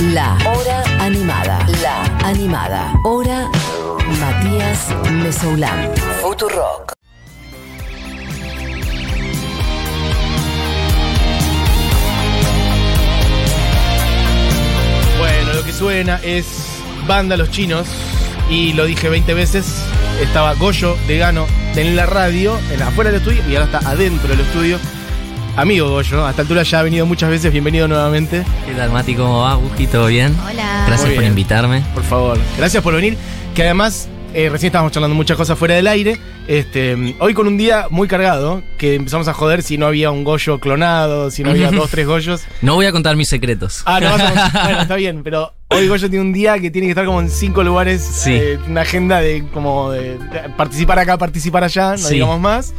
La Hora Animada. La Animada. Hora Matías Mesoulán. Futurock. Bueno, lo que suena es Banda Los Chinos. Y lo dije 20 veces. Estaba Goyo de Gano en la radio, en afuera del estudio, y ahora está adentro del estudio. Amigo Goyo, a esta altura ya ha venido muchas veces. Bienvenido nuevamente. ¿Qué tal, Mati? ¿Cómo va? Buji, ¿todo bien? Hola. Gracias por invitarme. Por favor. Gracias por venir. Que además, eh, recién estábamos charlando muchas cosas fuera del aire. Este, hoy con un día muy cargado, que empezamos a joder si no había un Goyo clonado, si no había dos, tres Goyos. No voy a contar mis secretos. Ah, no, vas a- bueno, está bien, pero hoy Goyo tiene un día que tiene que estar como en cinco lugares, Sí. eh, una agenda de como de, de participar acá, participar allá, no Sí. digamos más.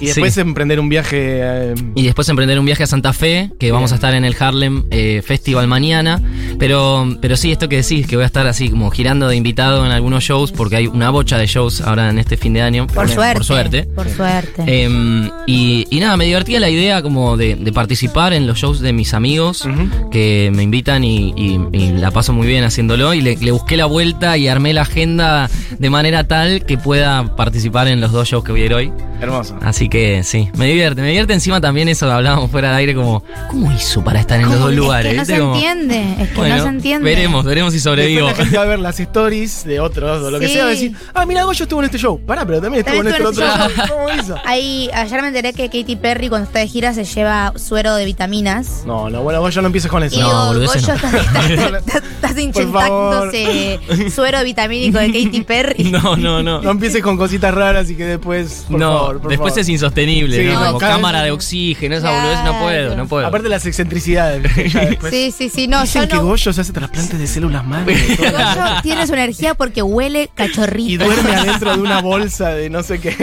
Y después Sí. emprender un viaje. eh, Y después emprender un viaje a Santa Fe, que vamos a estar en el Harlem eh, Festival mañana. Pero, pero sí, esto que decís, que voy a estar así como girando de invitado en algunos shows, porque hay una bocha de shows ahora en este fin de año. Por suerte. Por suerte. Por suerte. Em, y, y nada, me divertía la idea como de, de participar en los shows de mis amigos que me invitan y, y- y la paso muy bien haciéndolo y le, le busqué la vuelta y armé la agenda de manera tal que pueda participar en los dos shows que voy a ir hoy. hermoso. Así que sí, me divierte. Me divierte encima también eso, hablábamos fuera de aire como, ¿cómo hizo para estar en los dos Es que lugares? no se Como, entiende. Es que bueno, no se entiende. Veremos, veremos si sobrevivo. Después la gente va a ver las stories de otros o lo que sea, va a decir, ah, mira, Goyo estuvo en este show. Pará, pero también estuvo en este otro este show. ¿Cómo hizo? Ahí, ayer me enteré que Katy Perry cuando está de gira se lleva suero de vitaminas. No, no, bueno, Goyo no empieces con eso. Y No, digo, Goyo, no. estás, estás- estás- estás inyectándose suero vitamínico de Katy Perry. No, no, no. No empieces con cositas raras y que después. Por no, favor, por después favor. es insostenible, Sí, ¿no? no, Como cámara vez- de oxígeno, esa boludez, no puedo, no puedo. Aparte las excentricidades. Sí, sí, sí. No, Dicen yo que no. Goyo se hace trasplantes de células madre. Goyo tiene su energía porque huele cachorrito. Y duerme adentro de una bolsa de no sé qué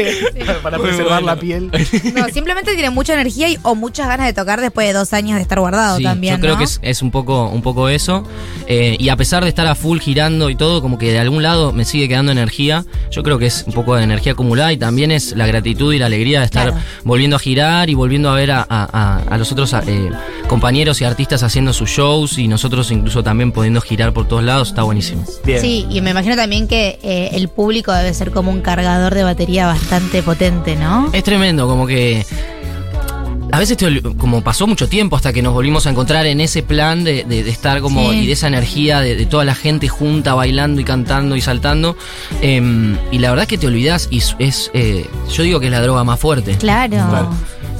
para Muy preservar bueno. la piel. No, simplemente tiene mucha energía y, o muchas ganas de tocar después de dos años de estar guardado Sí, también. yo creo ¿no? que es, es un poco un poco eso. Eh, y a pesar de estar a full girando y todo, como que de algún lado me sigue quedando energía. Yo creo que es un poco de energía acumulada y también es la gratitud y la alegría de estar Claro. volviendo a girar y volviendo a ver a, a- a- a los otros eh, compañeros y artistas haciendo sus shows y nosotros incluso también pudiendo girar por todos lados. Está buenísimo. Bien. Sí, y me imagino también que eh, el público debe ser como un cargador de batería bastante potente, ¿no? Es tremendo, como que. A veces te como pasó mucho tiempo hasta que nos volvimos a encontrar en ese plan de, de- de estar como Sí. y de esa energía de, de toda la gente junta bailando y cantando y saltando Em, y la verdad es que te olvidas y es, es, eh, yo digo que es la droga más fuerte Claro. Claro.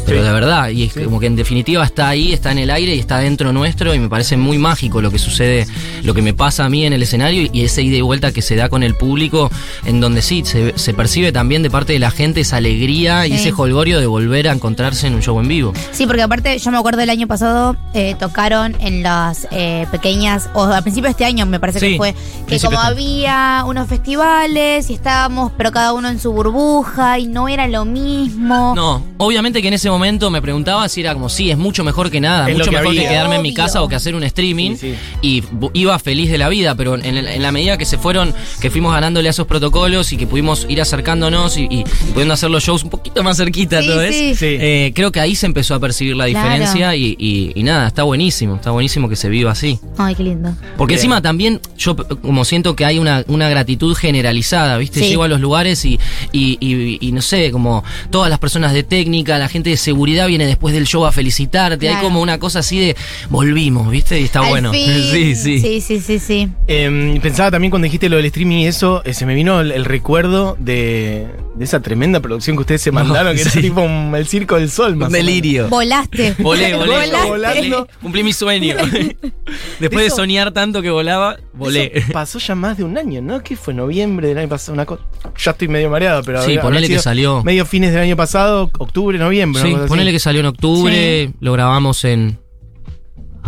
Pero Sí. de verdad y es como que en definitiva está ahí está en el aire y está dentro nuestro y me parece muy mágico lo que sucede lo que me pasa a mí en el escenario y ese ida y vuelta que se da con el público en donde sí se, se percibe también de parte de la gente esa alegría y ese holgorio de volver a encontrarse en un show en vivo Sí, porque aparte yo me acuerdo el año pasado eh, tocaron en las eh, pequeñas, o a principio de este año me parece Sí, que fue, que como este había unos festivales y estábamos, pero cada uno en su burbuja y no era lo mismo. No, obviamente que en ese momento me preguntaba si era como, sí, es mucho mejor que nada, Es mucho que mejor que quedarme en mi casa o que hacer un streaming. Sí, sí. Y iba feliz de la vida, pero en, el- en la medida que se fueron, que fuimos ganándole a esos protocolos y que pudimos ir acercándonos y, y- y pudiendo hacer los shows un poquito más cerquita, Sí, todo es. sí. Sí. eh, creo que ahí se empezó a percibir la Claro. diferencia y, y- y nada, está buenísimo, está buenísimo que se viva así. Ay, qué lindo. Porque Bien. encima también yo como siento que hay una, una gratitud generalizada, ¿viste? Sí. Llego a los lugares y, y, y- y no sé, como todas las personas de técnica, la gente de seguridad viene después del show a felicitarte. Hay como una cosa así de volvimos, ¿viste? Y está Al bueno. fin. Sí, sí. Sí, sí, sí, sí. Eh, pensaba también cuando dijiste lo del streaming y eso, eh, se me vino el, el recuerdo de, de esa tremenda producción que ustedes se mandaron, que sí. era tipo un- el Circo del Sol. Más Un o menos. delirio. Volaste. Volé, volé. Volaste. Volando. Cumplí mi sueño. Después de Eso- soñar tanto que volaba, volé. Eso pasó ya más de un año, ¿no? ¿Qué fue? Noviembre del año pasado, una cosa. Ya estoy medio mareado, pero. Sí, ponele que salió. Medio fines del año pasado, octubre, noviembre. Sí, ponele así. que salió en octubre, lo grabamos en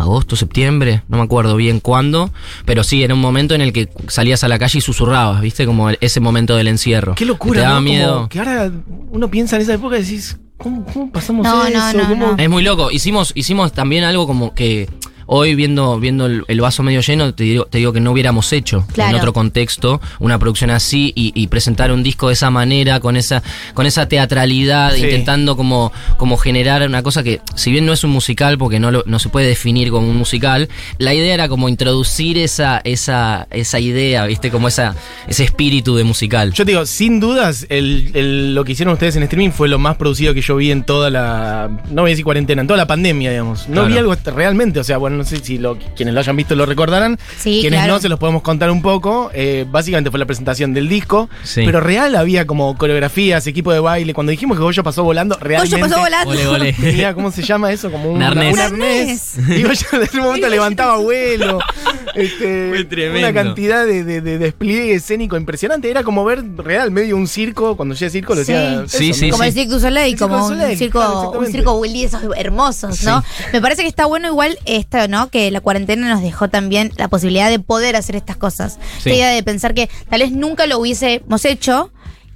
agosto, septiembre, no me acuerdo bien cuándo, pero sí, era un momento en el que salías a la calle y susurrabas, ¿viste? Como ese momento del encierro. Qué Que locura, Te daba ¿no? Como miedo. que ahora uno piensa en esa época y decís, ¿cómo, cómo pasamos No, no, eso? no, ¿Cómo- no. Es muy loco. Hicimos, hicimos también algo como que. Hoy viendo, viendo el, el vaso medio lleno, te digo, te digo que no hubiéramos hecho Claro. en otro contexto una producción así y, y presentar un disco de esa manera, con esa, con esa teatralidad, Sí. intentando como, como generar una cosa que, si bien no es un musical, porque no, lo- no se puede definir como un musical, la idea era como introducir esa, esa, esa idea, ¿viste? Como esa, ese espíritu de musical. Yo te digo, sin dudas, el, el- lo que hicieron ustedes en streaming fue lo más producido que yo vi en toda la. No voy a decir cuarentena, en toda la pandemia, digamos. No Claro. vi algo realmente, o sea, bueno, no sé si lo- quienes lo hayan visto lo recordarán. Sí, quienes claro. no, se los podemos contar un poco. Eh, básicamente fue la presentación del disco. Sí. Pero real había como coreografías, equipo de baile. Cuando dijimos que Goyo pasó volando, realmente. Goyo pasó volando. Ole, ole. Tenía, ¿cómo se llama eso? Como un, Un arnés. un arnés. Y Goyo en ese momento levantaba vuelo. Este, Fue tremendo. Una cantidad de, de- de despliegue escénico impresionante. Era como ver real medio un circo. Cuando decía circo, lo decía. Sí, eso, sí, ¿no? como el Cirque du Soleil, El como Soleil, un circo, claro, un exactamente. circo Willy, esos hermosos, ¿no? Me parece que está bueno igual esto, ¿no? Que la cuarentena nos dejó también la posibilidad de poder hacer estas cosas. Sí. Esta idea de pensar que tal vez nunca lo hubiésemos hecho.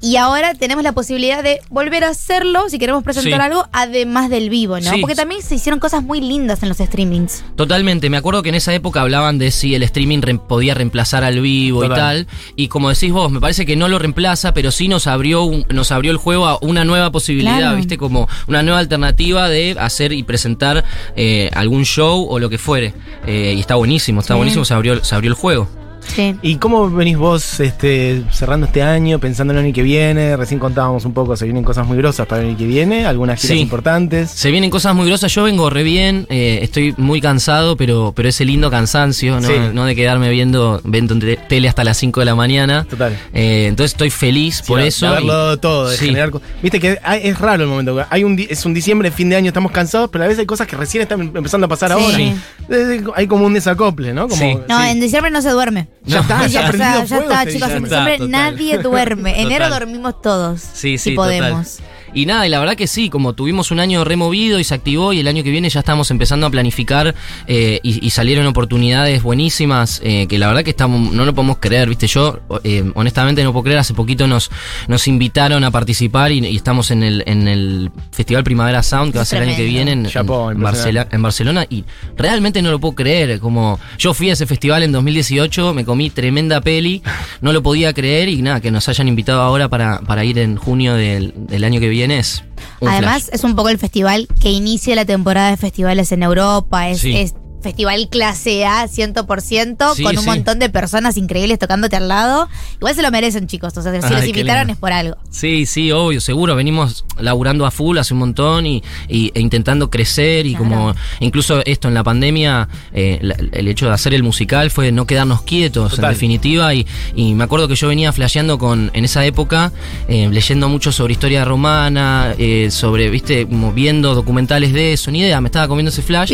Y ahora tenemos la posibilidad de volver a hacerlo si queremos presentar Sí. algo, además del vivo, ¿no? Sí. Porque también se hicieron cosas muy lindas en los streamings. Totalmente, me acuerdo que en esa época hablaban de si el streaming podía reemplazar al vivo Total. y tal, y como decís vos, me parece que no lo reemplaza, pero sí nos abrió un- nos abrió el juego a una nueva posibilidad, Claro. viste, como una nueva alternativa de hacer y presentar eh, algún show o lo que fuere, Eh, y está buenísimo, está Sí. buenísimo, se abrió, se abrió el juego. Sí. ¿Y cómo venís vos este, cerrando este año, pensando en el año que viene? Recién contábamos un poco, se vienen cosas muy grosas para el año que viene, algunas giras Sí. importantes. Se vienen cosas muy grosas, yo vengo re bien, eh, estoy muy cansado, pero, pero ese lindo cansancio, ¿no? Sí. No de quedarme viendo, viendo te- tele hasta las 5 de la mañana. Total. Eh, entonces estoy feliz Sí, por de- eso. De y- dado todo, de Sí. generar. co- Viste que hay- es raro el momento. Hay un es un diciembre, fin de año, estamos cansados, pero a veces hay cosas que recién están empezando a pasar Sí. ahora. Sí. Eh, Hay como un desacople, ¿no? Como, Sí. No, sí. en diciembre no se duerme. Ya No. está, Ya, ya, sea, ya fuego está, chicos. En diciembre. Está, diciembre total. nadie duerme. Enero Total. dormimos todos. Sí, si sí, podemos. total. Y nada, y la verdad que sí, como tuvimos un año removido y se activó y el año que viene ya estamos empezando a planificar eh, y, y salieron oportunidades buenísimas eh, que la verdad que estamos, no lo podemos creer, viste, yo eh, honestamente no puedo creer, hace poquito nos, nos invitaron a participar y, y estamos en el, en el Festival Primavera Sound que va a ser el año que viene en, en. Barcela- en Barcelona y realmente no lo puedo creer, como yo fui a ese festival en 2018, me comí tremenda peli, no lo podía creer y nada, que nos hayan invitado ahora para, para ir en junio del, del año que viene es Además, flash. es un poco el festival que inicia la temporada de festivales en Europa. Es, Sí. es festival clase A 100%, Sí, con un sí. montón de personas increíbles tocándote al lado. Igual se lo merecen, chicos. O sea, si Ay, los invitaron lindo. es por algo. Sí, sí, obvio, seguro. Venimos laburando a full hace un montón y, y- e intentando crecer y Claro. como incluso esto en la pandemia, eh, la- el hecho de hacer el musical fue no quedarnos quietos Total. en definitiva y, y me acuerdo que yo venía flasheando con, en esa época, eh, leyendo mucho sobre historia romana, eh, sobre, viste, como viendo documentales de eso, ni idea, me estaba comiendo ese flash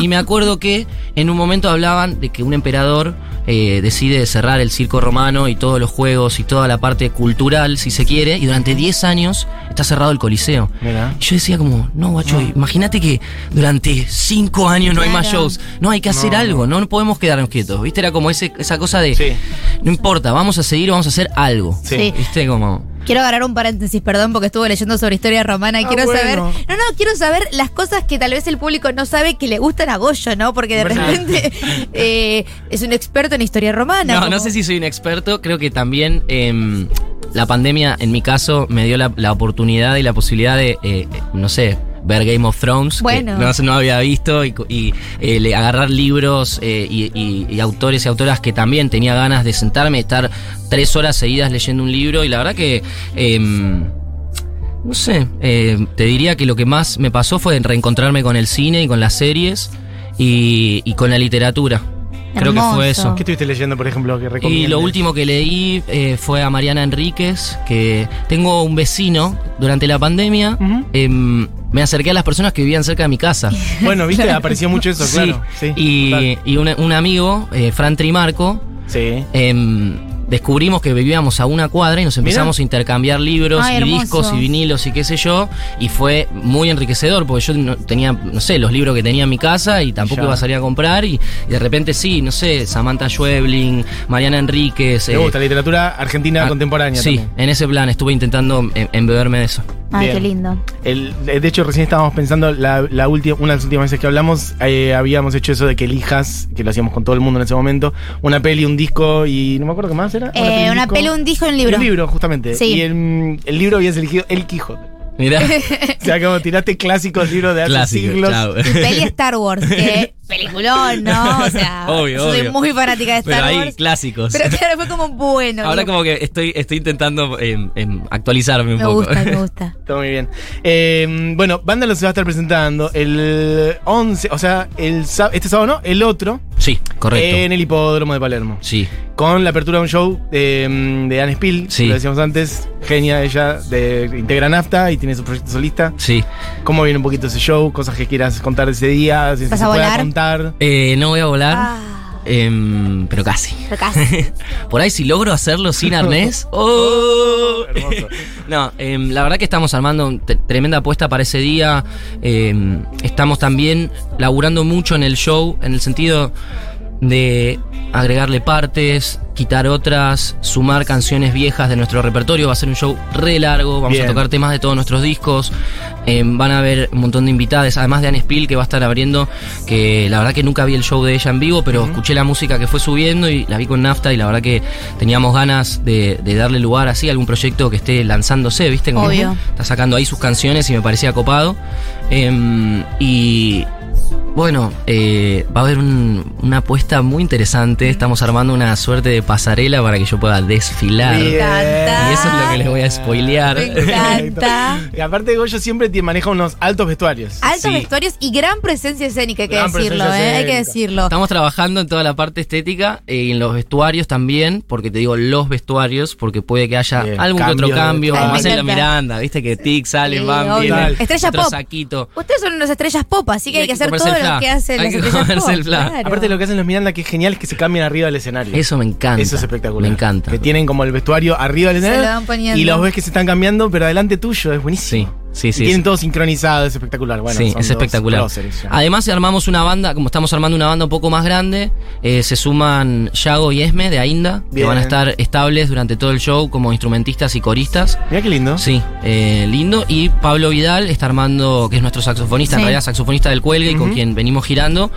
y me acuerdo que en un momento hablaban de que un emperador eh, decide cerrar el circo romano y todos los juegos y toda la parte cultural, si se quiere, y durante 10 años está cerrado el Coliseo. Y yo decía como, no, guacho, imagínate que durante 5 años no hay más shows. No, hay que hacer No, algo, no, podemos quedarnos quietos. ¿Viste? Era como ese, esa cosa de, Sí. no importa, vamos a seguir, vamos a hacer algo. Sí. ¿Viste? Como... Quiero agarrar un paréntesis, perdón, porque estuve leyendo sobre historia romana y Ah, quiero bueno. saber. No, no, quiero saber las cosas que tal vez el público no sabe que le gustan a Goyo, ¿no? Porque de Bueno. repente eh, es un experto en historia romana. No, como- no sé si soy un experto, creo que también em, la pandemia, en mi caso, me dio la, la oportunidad y la posibilidad de, eh, no sé, ver Game of Thrones, Bueno. que no, había visto, y, y, eh, agarrar libros eh, y, y- y autores y autoras que también tenía ganas de sentarme, estar tres horas seguidas leyendo un libro, y la verdad que... em, no sé, eh, te diría que lo que más me pasó fue reencontrarme con el cine y con las series y, y con la literatura. Creo que fue eso. ¿Qué estuviste leyendo, por ejemplo, que Y lo último que leí eh, fue a Mariana Enríquez, que tengo un vecino durante la pandemia. Em, me acerqué a las personas que vivían cerca de mi casa. Bueno, viste, apareció mucho eso, claro. Sí. y, y un, un amigo, eh, Fran Trimarco, Sí. Descubrimos que vivíamos a una cuadra y nos empezamos a intercambiar libros Ay, y hermoso. discos y vinilos y qué sé yo. Y fue muy enriquecedor porque yo no, tenía, no sé, los libros que tenía en mi casa y tampoco Ya. iba a salir a comprar. Y, y de repente sí, no sé, Samantha Schweblin, Mariana Enríquez. Me eh, gusta, literatura argentina ah, contemporánea Sí, también. en ese plan estuve intentando em- embeberme de eso. Ay, Bien. qué lindo. El- de hecho, recién estábamos pensando, la, la última, una de las últimas veces que hablamos, eh, habíamos hecho eso de que elijas, que lo hacíamos con todo el mundo en ese momento, una peli, un disco y no me acuerdo qué más era. Eh, un una disco. peli, un disco y un libro. Un libro, justamente. Sí. Y el, el libro habías elegido El Quijote. Mirá. O sea, como tiraste clásicos libros de hace Clásico, siglos. chao. Y peli Star Wars, que peliculón, ¿no? O sea, Obvio, yo soy obvio. muy fanática de Star Pero ahí, Wars. clásicos. Pero claro, fue como bueno. Ahora digo, como que estoy, estoy intentando em, em, actualizarme un Me poco. gusta, me gusta. Está muy bien. Eh, bueno, Vándalo se va a estar presentando el 11, o sea, el sá- este sábado no, el otro, Sí, correcto. en el hipódromo de Palermo. Sí. Con la apertura de un show de, de Anne Spill, Sí. lo decíamos antes, genia ella, de integra NAFTA y tiene su proyecto solista. Sí. ¿Cómo viene un poquito ese show? Cosas que quieras contar de ese día, si ¿Vas se a pueda volar? contar. Eh, no voy a volar, Ah, em, pero casi. pero casi. Por ahí si logro hacerlo sin arnés. ¡Oh! Hermoso. No, em, la verdad que estamos armando tremenda apuesta para ese día. Em, estamos también laburando mucho en el show, en el sentido de agregarle partes, quitar otras, sumar canciones viejas de nuestro repertorio. Va a ser un show re largo, vamos Bien. a tocar temas de todos nuestros discos. Em, van a haber un montón de invitadas, además de Anne Spill que va a estar abriendo, que la verdad que nunca vi el show de ella en vivo, pero escuché la música que fue subiendo y la vi con Nafta y la verdad que teníamos ganas de, de darle lugar así a algún proyecto que esté lanzándose, ¿viste? Como Obvio. Está sacando ahí sus canciones y me parecía copado. Em, y bueno, eh, va a haber un- una apuesta muy interesante. Estamos armando una suerte de pasarela para que yo pueda desfilar. Y encanta. eso es lo que les voy a spoilear. Me encanta. Y aparte Goyo siempre te maneja unos altos vestuarios. Altos Sí. vestuarios y gran presencia escénica, hay que Gran decirlo, ¿eh? Hay que decirlo. Estamos trabajando en toda la parte estética eh, y en los vestuarios también, porque te digo los vestuarios, porque puede que haya Bien, algún que otro cambio como me hacen la. Miranda, viste que tic salen, Sí, van, vienen, Estrella otro pop. saquito. Ustedes son unas estrellas pop, así que Y hay que hacer todo el lo fla. que hacen Hay que comerse el fla. claro. Aparte lo que hacen los Miranda que es genial es que se cambian arriba del escenario. Eso me encanta. Eso es espectacular. Me encanta. Que tienen como el vestuario arriba del Se escenario. lo van poniendo. Y los ves que se están cambiando, pero adelante tuyo, es buenísimo. Sí, sí, sí. Y tienen sí. todo sincronizado, es espectacular. Bueno, sí, son es espectacular. próceres. Además, armamos una banda, como estamos armando una banda un poco más grande, eh, se suman Yago y Esme de Ainda, que van a estar estables durante todo el show como instrumentistas y coristas. Mira qué lindo. Sí, eh, lindo. Y Pablo Vidal está armando, que es nuestro saxofonista, Sí. en realidad saxofonista del cuelgue y con quien venimos girando,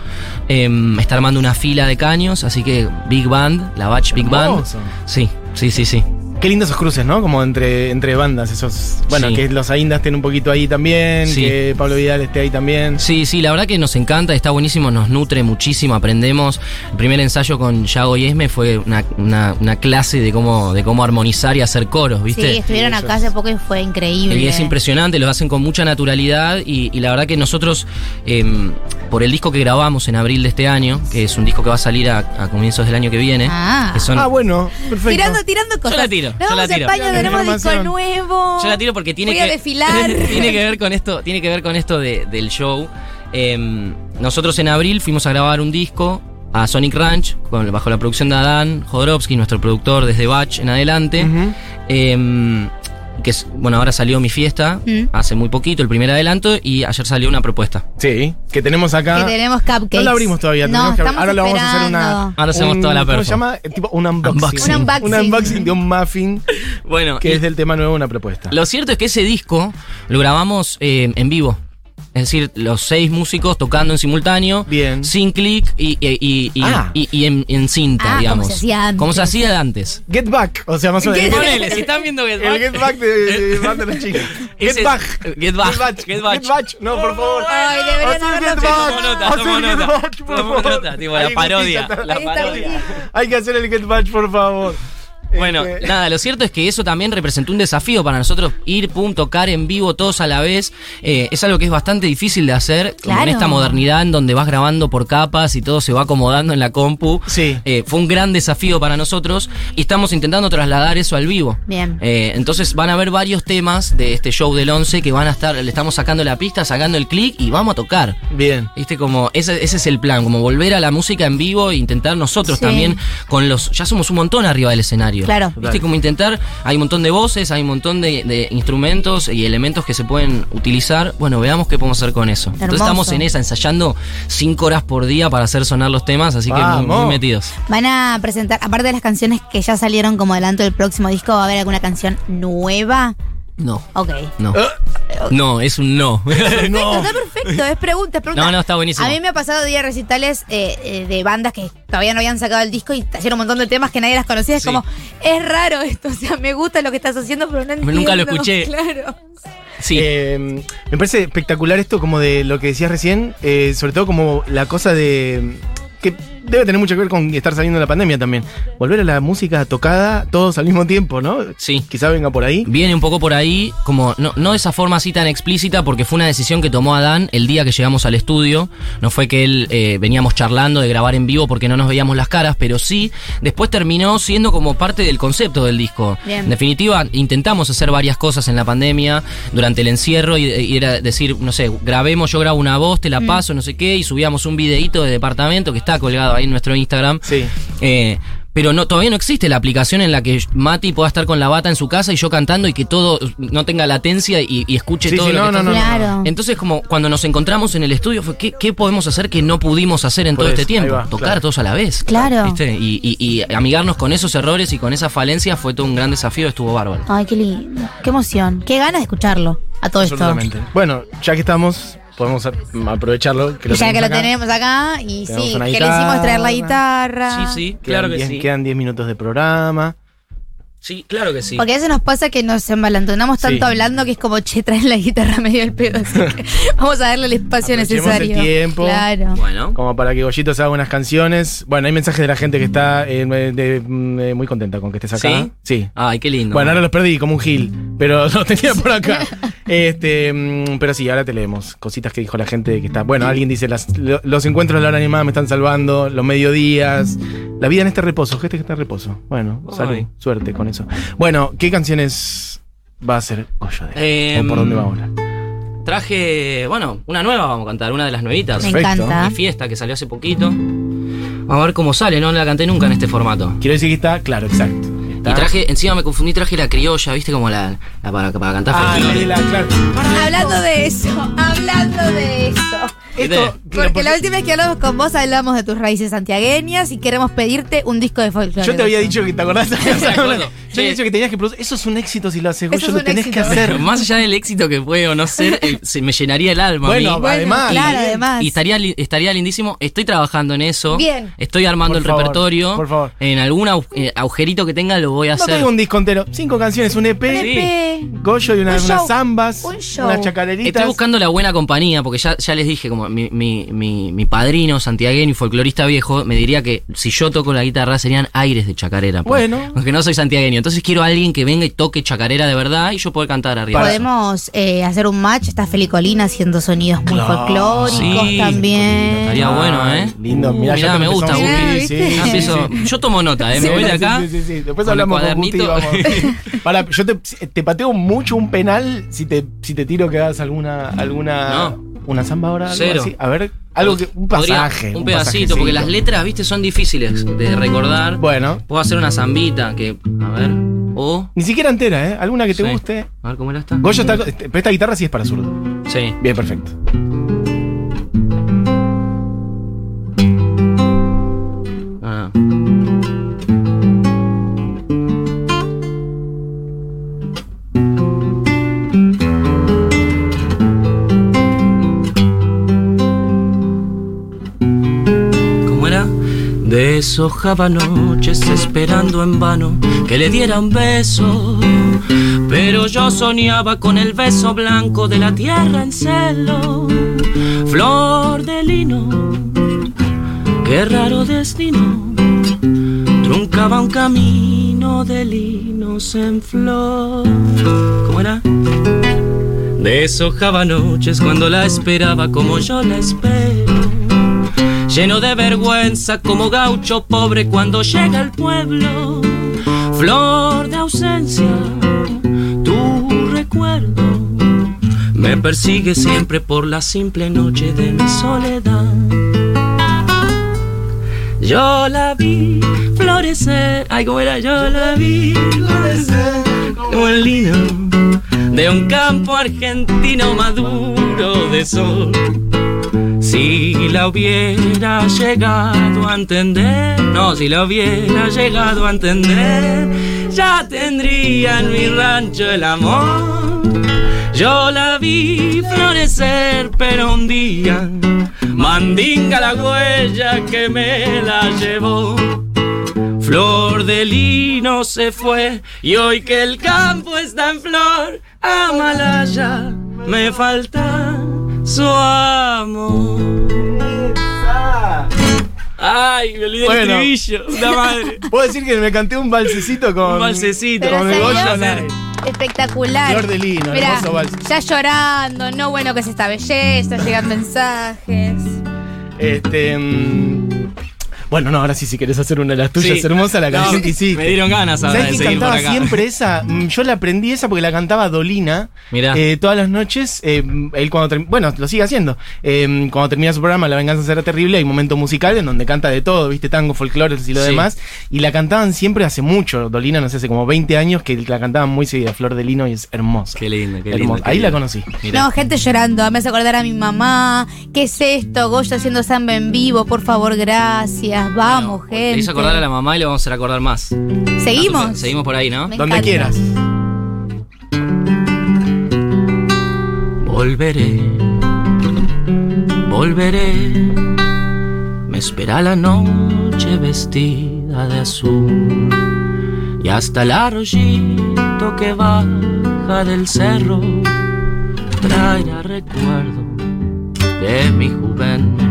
em, está armando una fila de caños, así que Big Band, la Batch Big Band. Sí, sí, sí, sí. Qué lindos esos cruces, ¿no? Como entre, entre bandas, esos. Bueno, Sí. que los Aindas estén un poquito ahí también, Sí. que Pablo Vidal esté ahí también. Sí, sí, la verdad que nos encanta, está buenísimo, nos nutre muchísimo, aprendemos. El primer ensayo con Yago y Esme fue una, una- una clase de cómo, de cómo armonizar y hacer coros, ¿viste? Sí, estuvieron Sí, acá es. hace poco y fue increíble. Y es impresionante, lo hacen con mucha naturalidad y, y la verdad que nosotros, em, por el disco que grabamos en abril de este año, que es un disco que va a salir a, a comienzos del año que viene, Ah. que son... Ah, bueno, perfecto. Tirando, tirando cosas. la tiro, Nos yo la vamos a tiro. España, tenemos disco nuevo. Yo la tiro porque tiene Voy que a desfilar. tiene que ver con esto, tiene que ver con esto de- del show. Em, nosotros en abril fuimos a grabar un disco a Sonic Ranch con- bajo la producción de Adán Jodorowsky, nuestro productor desde Batch en adelante. Que es, bueno, ahora salió mi fiesta Mm. hace muy poquito, el primer adelanto, y ayer salió una propuesta. Sí, que tenemos acá. Que tenemos cupcakes. No la abrimos todavía, No, tenemos que abrir. Ahora le vamos a hacer una. Ahora hacemos un- toda la ¿Cómo se perfo. llama? Eh, Tipo un unboxing. Unboxing. Un unboxing. Un unboxing de un muffin Bueno, que y es del tema nuevo, una propuesta. lo cierto es que ese disco lo grabamos eh, en vivo. Es decir, los seis músicos tocando en simultáneo, Bien. sin clic y, y, y- y- Ah. y- y en, en cinta, Ah, como digamos. se hacía antes. Como se hacía antes. Get Back, o sea, más o menos. Get- Ponele, si están viendo Get El Back. Get Back de, de Banda Chicos. Ese- Get Back. Get Back, Get Back. Get Back. No, por favor. Ay, deberían haberlo Get. Back. Tomo nota, tomo nota. Back, por Tomo favor. nota, tipo, la parodia, la parodia. Hay que hacer el Get Back, por favor. Bueno, Este, nada, lo cierto es que eso también representó un desafío para nosotros ir, pum, tocar en vivo todos a la vez. Eh, es algo que es bastante difícil de hacer como en Claro. esta modernidad en donde vas grabando por capas y todo se va acomodando en la compu. Sí. Eh, fue un gran desafío para nosotros y estamos intentando trasladar eso al vivo. Bien. Eh, entonces van a haber varios temas de este show del 11 que van a estar, le estamos sacando la pista, sacando el clic y vamos a tocar. Bien. Viste, como ese, ese es el plan, como volver a la música en vivo e intentar nosotros Sí. también con los. Ya somos un montón arriba del escenario. Claro. Viste, Claro. como intentar. Hay un montón de voces, hay un montón de, de instrumentos y elementos que se pueden utilizar. Bueno, veamos qué podemos hacer con eso. Entonces estamos en esa, ensayando cinco horas por día para hacer sonar los temas, así que muy, muy metidos. Van a presentar, aparte de las canciones que ya salieron como adelanto del próximo disco, ¿va a haber alguna canción nueva? No. Ok. No. Ah, No, es un no. Perfecto, está perfecto, es pregunta, es pregunta. No, no, está buenísimo. A mí me ha pasado días recitales eh, eh, de bandas que todavía no habían sacado el disco y hicieron un montón de temas que nadie las conocía. Es Sí. como, es raro esto, o sea, me gusta lo que estás haciendo, pero no entiendo. Nunca lo escuché. Claro. Sí. Eh, me parece espectacular esto, como de lo que decías recién, eh, sobre todo como la cosa de. Que debe tener mucho que ver con estar saliendo de la pandemia también. Volver a la música tocada todos al mismo tiempo, ¿no? Sí. Quizá venga por ahí. Viene un poco por ahí, como no, no de esa forma así tan explícita, porque fue una decisión que tomó Adán el día que llegamos al estudio. No fue que él eh, veníamos charlando de grabar en vivo porque no nos veíamos las caras, pero sí, después terminó siendo como parte del concepto del disco. Bien. En definitiva, intentamos hacer varias cosas en la pandemia durante el encierro y, y era decir, no sé, grabemos, yo grabo una voz, te la paso, no sé qué, y subíamos un videíto de departamento que está colgado ahí en nuestro Instagram. Sí. Eh, pero no, todavía no existe la aplicación en la que Mati pueda estar con la bata en su casa y yo cantando y que todo no tenga latencia y, y escuche Sí, todo sí, lo no, que no, está- no, no. Claro. Entonces, como cuando nos encontramos en el estudio, fue ¿qué, qué podemos hacer que no pudimos hacer en Por todo este tiempo? va, Tocar claro. todos a la vez. Claro. ¿Viste? Y, y- y amigarnos con esos errores y con esa falencia fue todo un gran desafío, estuvo bárbaro. Ay, qué lindo, qué emoción, qué ganas de escucharlo a todo esto. Absolutamente. Bueno, ya que estamos, podemos aprovecharlo. Que Y ya que lo acá. tenemos acá, y Tenemos sí, que le hicimos traer la guitarra. Sí, sí, Quedan claro que 10 sí. Quedan 10 minutos de programa. Sí, claro que sí. Porque a veces nos pasa que nos embalantonamos tanto Sí. hablando que es como, che, traen la guitarra medio al pedo. Así que vamos a darle el espacio necesario. el tiempo. Claro. Bueno. Como para que Goyito se haga unas canciones. Bueno, hay mensajes de la gente que está eh, de- muy contenta con que estés acá. ¿Sí? Sí. Ay, qué lindo. Bueno, ahora los perdí como un gil, pero los tenía por acá. Este, mm, pero sí, ahora te leemos. Cositas que dijo la gente que está. Bueno, alguien dice: las- lo- los encuentros de la hora animada me están salvando, los mediodías, la vida en este reposo, gente que está en reposo. Bueno, salud, suerte con eso. Bueno, ¿qué canciones va a hacer Goyo de Em, ¿O por dónde va ahora? Traje, bueno, una nueva vamos a cantar, una de las nuevitas. Me Perfecto. encanta. Mi fiesta que salió hace poquito. Vamos a ver cómo sale, no la canté nunca en este formato. Quiero decir que está, claro, exacto. Está- Y traje, encima me confundí, traje la criolla, viste como la, la para, para cantar Ah, folclore. la- claro. Hablando de eso, hablando de eso. Esto, Porque la última vez que hablamos con vos hablamos de tus raíces santiagueñas y queremos pedirte un disco de folclore. Yo te había dicho que te acordás. Yo te había dicho que tenías que producir. Eso es un éxito si lo haces. Es lo tenés que hacer. Más allá del éxito que puede o no ser, eh, se me llenaría el alma. a mí. Bueno, Bueno, además. claro, además. Y estaría, estaría lindísimo. Estoy trabajando en eso. Bien. Estoy armando Por el favor, repertorio. por favor. En algún au- eh, agujerito que tenga lo voy a No hacer. tengo un disco entero. Cinco canciones, un EP. Un. EP. Goyo y una- Un show. unas zambas. Un show. Unas chacareritas. Estoy buscando la buena compañía, porque ya, ya les dije, como mi, mi, mi, mi padrino santiagueño y folclorista viejo, me diría que si yo toco la guitarra serían aires de chacarera. pues. Bueno. Aunque no soy santiagueño. Entonces quiero a alguien que venga y toque chacarera de verdad y yo poder cantar arriba. Para- Podemos eh, hacer un match. Está Felicolina haciendo sonidos muy Claro. folclóricos Sí, también. estaría bueno, ¿eh? Lindo. Mirá, Uh, ya mirá, te me gusta, Mirá, sí, sí. Yo tomo nota, ¿eh? Sí, Me voy de acá. Sí, sí, sí. Después hablamos con. Vamos. Pará, yo te, te pateo mucho un penal si te, si te tiro que hagas alguna. alguna No. Una samba ahora. algo Cero. así. A ver, algo que. Un Podría- pasaje. un pedacito, porque las letras, viste, son difíciles de recordar. Bueno, Puedo hacer una zambita que. A ver. O. ni siquiera entera, ¿eh? Alguna que te Sí. guste. A ver cómo era esta. Goyo está. este, Pero esta guitarra sí es para zurdo. Sí. Bien, perfecto. Ah. ¿Cómo Deshojaba noches esperando en vano que le diera un beso. Pero yo soñaba con el beso blanco de la tierra en celo. Flor de lino, qué raro destino. Truncaba un camino de linos en flor. ¿Cómo era? Deshojaba noches cuando la esperaba como yo la espero. Lleno de vergüenza como gaucho pobre cuando llega al pueblo. Flor de ausencia, tu recuerdo me persigue siempre por la simple noche de mi soledad. Yo la vi florecer, ay, ¿cómo era? Yo la vi florecer como el lino de un campo argentino maduro de sol. Si la hubiera llegado a entender, no, si la hubiera llegado a entender, ya tendría en mi rancho el amor Yo la vi florecer, pero un día mandinga la huella que me la llevó. Flor de lino se fue y hoy que el campo está en flor, Amalaya me falta su amor. Ay, me olvidé Bueno. el estribillo, puta madre. Puedo decir que me canté un balsecito con. Un balsecito. Con el Goya espectacular. Flor de lino, Mirá, hermoso vals. ya llorando, no bueno que es esta belleza, llegan mensajes. Este. mm, bueno, no, ahora sí, si querés hacer una de las tuyas Sí. hermosa, la canción No, que hiciste. Me dieron ganas ahora ¿Sabes de que seguir por cantaba acá. siempre esa? Mm, Yo la aprendí esa porque la cantaba Dolina. Mirá. eh, todas las noches. eh, él cuando Bueno, lo sigue haciendo. Eh, cuando termina su programa, La venganza será terrible, hay un momento musical en donde canta de todo, ¿viste? Tango, folclore y lo Sí. demás. Y la cantaban siempre hace mucho. Dolina, no sé, hace como 20 años que la cantaban muy seguida. Flor de Lino y es hermosa. Qué lindo, qué qué Ahí la conocí. Mirá. No, gente llorando, me hace acordar a mi mamá. ¿Qué es esto? Goya haciendo samba en vivo, por favor, gracias. Vamos, Bueno, gente. Hizo acordar a la mamá y le vamos a hacer acordar más. ¿Seguimos? Seguimos por ahí, ¿no? Me Donde encanta. quieras. Volveré, volveré. Me espera la noche vestida de azul. Y hasta el arroyito que baja del cerro traerá recuerdo de mi juventud.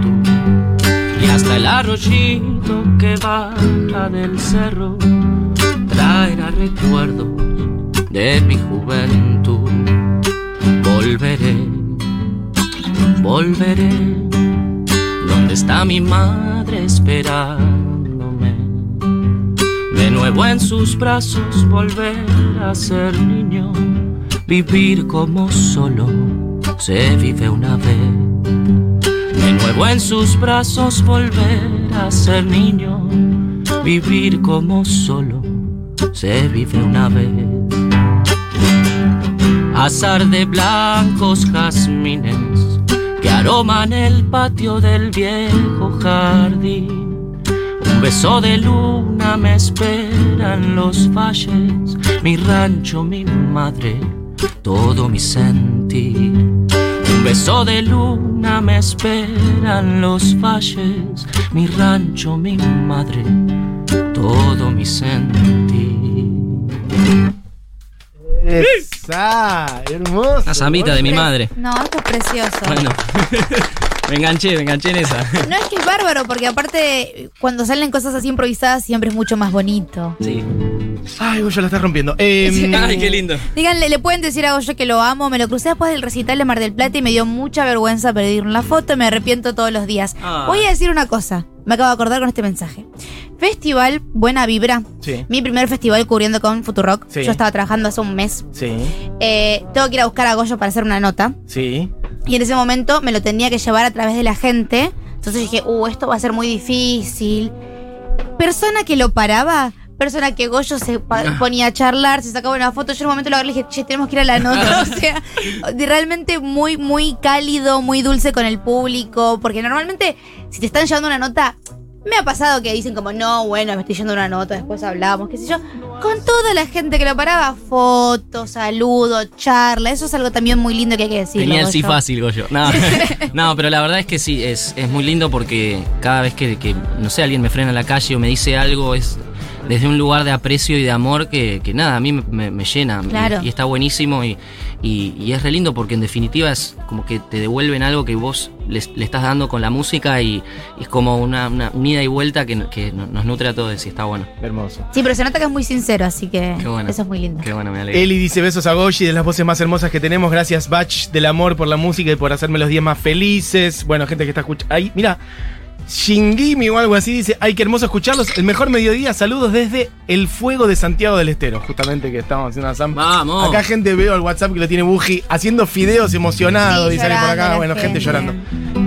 Y hasta el arroyito que baja del cerro traerá recuerdos de mi juventud. Volveré, volveré, donde está mi madre esperándome. De nuevo en sus brazos volver a ser niño, vivir como solo se vive una vez. Nuevo en sus brazos volver a ser niño, vivir como solo se vive una vez. Azar de blancos jazmines que aroman el patio del viejo jardín. Un beso de luna me esperan los valles, mi rancho, mi madre, todo mi sentir. Un beso de luna me esperan los valles, mi rancho, mi madre, todo mi sentir. Esa, hermosa. Una zambita de mi madre. No, esto es precioso. Bueno, me enganché, me enganché en esa. No es que es bárbaro, porque aparte, cuando salen cosas así improvisadas, siempre es mucho más bonito. Sí. Ay, Goyo la estás rompiendo. Eh, Ay, qué lindo. Díganle, le pueden decir a Goyo que lo amo. Me lo crucé después del recital de Mar del Plata y me dio mucha vergüenza pedir una foto. Me arrepiento todos los días. Ah. Voy a decir una cosa. Me acabo de acordar con este mensaje. Festival Buena Vibra. Sí. Mi primer festival cubriendo con Futurock. Sí. Yo estaba trabajando hace un mes. Sí, Eh, tengo que ir a buscar a Goyo para hacer una nota. sí. Y en ese momento me lo tenía que llevar a través de la gente. Entonces dije, uh, esto va a ser muy difícil. Persona que lo paraba, persona que Goyo se ponía a charlar, se sacaba una foto. Yo en un momento lo agarré y le dije, che, tenemos que ir a la nota. o sea, de- realmente muy, muy cálido, muy dulce con el público. Porque normalmente, si te están llevando una nota. Me ha pasado que dicen como, no, bueno, me estoy yendo una nota, después hablamos, qué sé yo. Con toda la gente que lo paraba, fotos, saludos, charla. Eso es algo también muy lindo que hay que decir. Tenía el sí fácil, Goyo. No, no, pero la verdad es que sí, es, es muy lindo porque cada vez que, que, no sé, alguien me frena en la calle o me dice algo, es desde un lugar de aprecio y de amor que, que nada, a mí me, me- me llena. Claro. Y, y está buenísimo y, y- y es re lindo porque en definitiva es como que te devuelven algo que vos les- le estás dando con la música y, y es como una, una, un ida y vuelta que, que nos nutre a todos y está bueno. Hermoso. Sí, pero se nota que es muy sincero, así que bueno. eso es muy lindo. Qué bueno, me alegra. Eli dice besos a Goyi, de las voces más hermosas que tenemos. Gracias, Batch, del amor por la música y por hacerme los días más felices. Bueno, gente que está escuchando. Ay, mira. Shingimi o algo así dice, ay, qué hermoso escucharlos. El mejor mediodía, saludos desde el fuego de Santiago del Estero. Justamente que estamos haciendo una samba. Vamos. Acá gente veo al WhatsApp que lo tiene Buji haciendo fideos emocionado, Sí, dice alguien por acá. Bueno, gente, gente. llorando.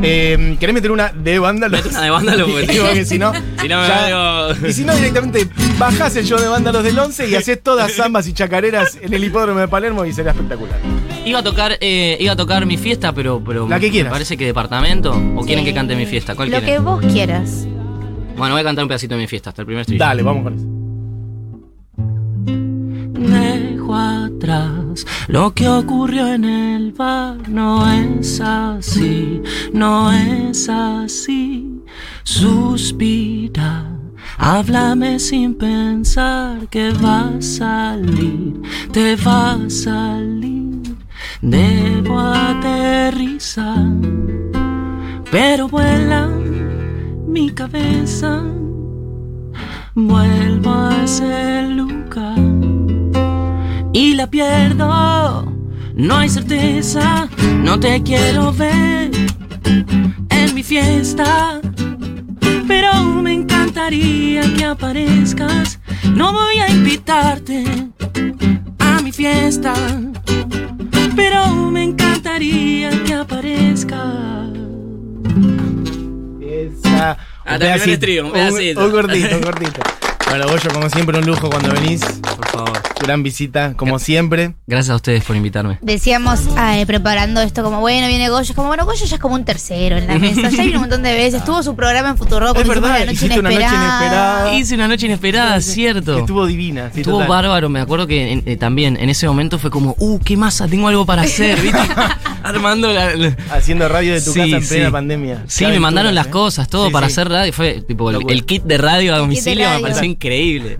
Eh, ¿Querés meter una de vándalos? Una de Vándalos, porque- si no. Si no me ya- veo- Y si no, directamente bajás el show de vándalos del 11 y haces todas zambas y chacareras en el hipódromo de Palermo y será espectacular. Iba a tocar, eh, iba a tocar mi fiesta, pero, pero La que me quieras. parece que departamento. ¿O quieren que cante mi fiesta? ¿Cuál Lo que vos quieras. Bueno, voy a cantar un pedacito de mi fiesta, hasta el primer estribillo. Dale, vamos con eso. Dejo atrás. Lo que ocurrió en el bar no es así, no es así. Suspira. Háblame sin pensar que va a salir, te va a salir. Debo aterrizar, pero vuela mi cabeza. Vuelvo a ese lugar y la pierdo. No hay certeza, no te quiero ver en mi fiesta. Pero me encantaría que aparezcas. No voy a invitarte a mi fiesta. Pero me encantaría que aparezcas. Esa. Ah, Un un un-. Un cortito, un cortito. Bueno, Goyo, como siempre, un lujo cuando venís. Por favor. Gran visita, como siempre. Gracias a ustedes por invitarme. Decíamos eh, preparando esto como, bueno, viene Goyo. Es como, bueno, Goyo ya es como un tercero en la mesa. Ya vino un montón de veces. Tuvo su programa en Futuro Es verdad, hiciste una noche inesperada. Hice una noche inesperada, Sí, sí. cierto. Estuvo divina. sí, Estuvo total. bárbaro, me acuerdo que en- eh, también en ese momento fue como, uh, qué masa, tengo algo para hacer, ¿viste? Armando la... la- Haciendo radio de tu Sí, casa en sí. plena pandemia. Sí, me mandaron las ¿eh? cosas, todo Sí, para sí. hacer radio. Fue tipo el, kit de radio a domicilio, me pareció increíble.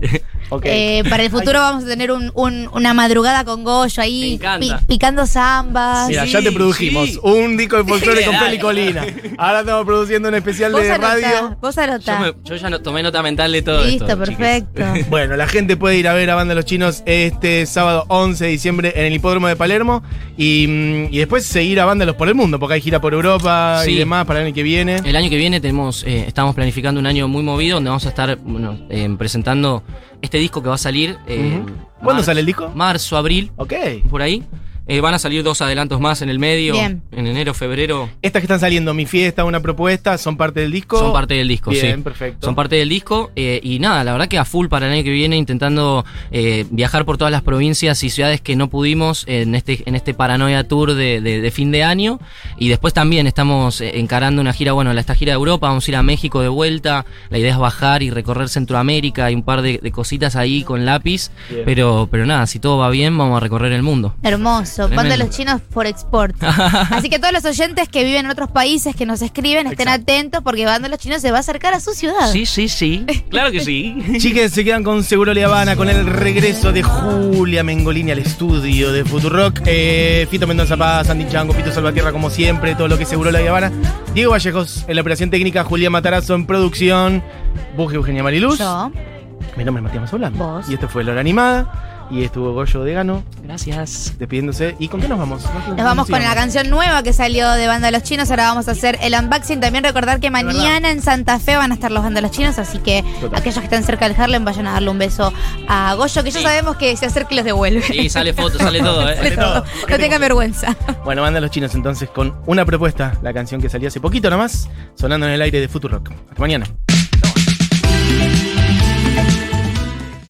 Eh, para el futuro vamos a tener un- un- una madrugada con Goyo ahí pi- picando zambas. Mira, sí, ya te produjimos sí. un disco de folclore con Dale. Peli Colina. Ahora estamos produciendo un especial de anotá, radio. vos Yo, anotá. me- yo ya no, tomé nota mental de todo Listo, esto, chiques. perfecto. Bueno, la gente puede ir a ver a Banda Los Chinos este sábado 11 de diciembre en el Hipódromo de Palermo y, mm, y después seguir a Vándalos por el mundo, porque hay gira por Europa y demás para el año que viene. El año que viene tenemos, eh, estamos planificando un año muy movido donde vamos a estar bueno, eh, presentando este disco que va a salir. eh. ¿Cuándo sale el disco? Marzo, abril, Ok. por ahí. Eh, van a salir dos adelantos más en el medio. Bien. En enero, febrero. Estas que están saliendo, Mi Fiesta, Una Propuesta, son parte del disco. Son parte del disco, Bien, sí. perfecto. Son parte del disco. eh, y nada, la verdad que a full para el año que viene, intentando eh, viajar por todas las provincias y ciudades que no pudimos en este, en este Paranoia Tour de, de- de fin de año. Y después también estamos encarando una gira, bueno, la- esta gira de Europa, vamos a ir a México de vuelta. La idea es bajar y recorrer Centroamérica y un par de, de cositas ahí con lápiz. Bien. Pero, pero nada, si todo va bien, vamos a recorrer el mundo. Hermoso. Tremendo. Banda Los Chinos por export. Así que todos los oyentes que viven en otros países que nos escriben estén Exacto. atentos porque Banda Los Chinos se va a acercar a su ciudad. Sí, sí, sí. Claro que sí. Chiques, se quedan con Seguro Le Habana con el regreso de Julia Mengolini al estudio de Futurock. Eh, Fito Mendoza Paz, Andy Chango, Pito Salvatierra, como siempre, todo lo que Seguro La Habana. Diego Vallejos en la operación técnica, Julián Matarazo en producción, Buje Eugenia Mariluz. Yo. Mi nombre es Matías Mazola. Vos. Y este fue La Hora Animada. Y estuvo Goyo de Gano Gracias. despidiéndose. ¿Y con qué nos vamos? Nos vamos con la canción nueva que salió de Banda Los Chinos. Ahora vamos a hacer el unboxing. También recordar que mañana en Santa Fe van a estar los Banda Los Chinos. Así que Total. aquellos que están cerca del Harlem vayan a darle un beso a Goyo, que ya Sí. sabemos que se acerca y los devuelve. Y sale foto, sale todo, Sale ¿eh? todo. No tengan vergüenza. Bueno, manda los chinos entonces con una propuesta, la canción que salió hace poquito nomás, sonando en el aire de Futurock. Hasta mañana.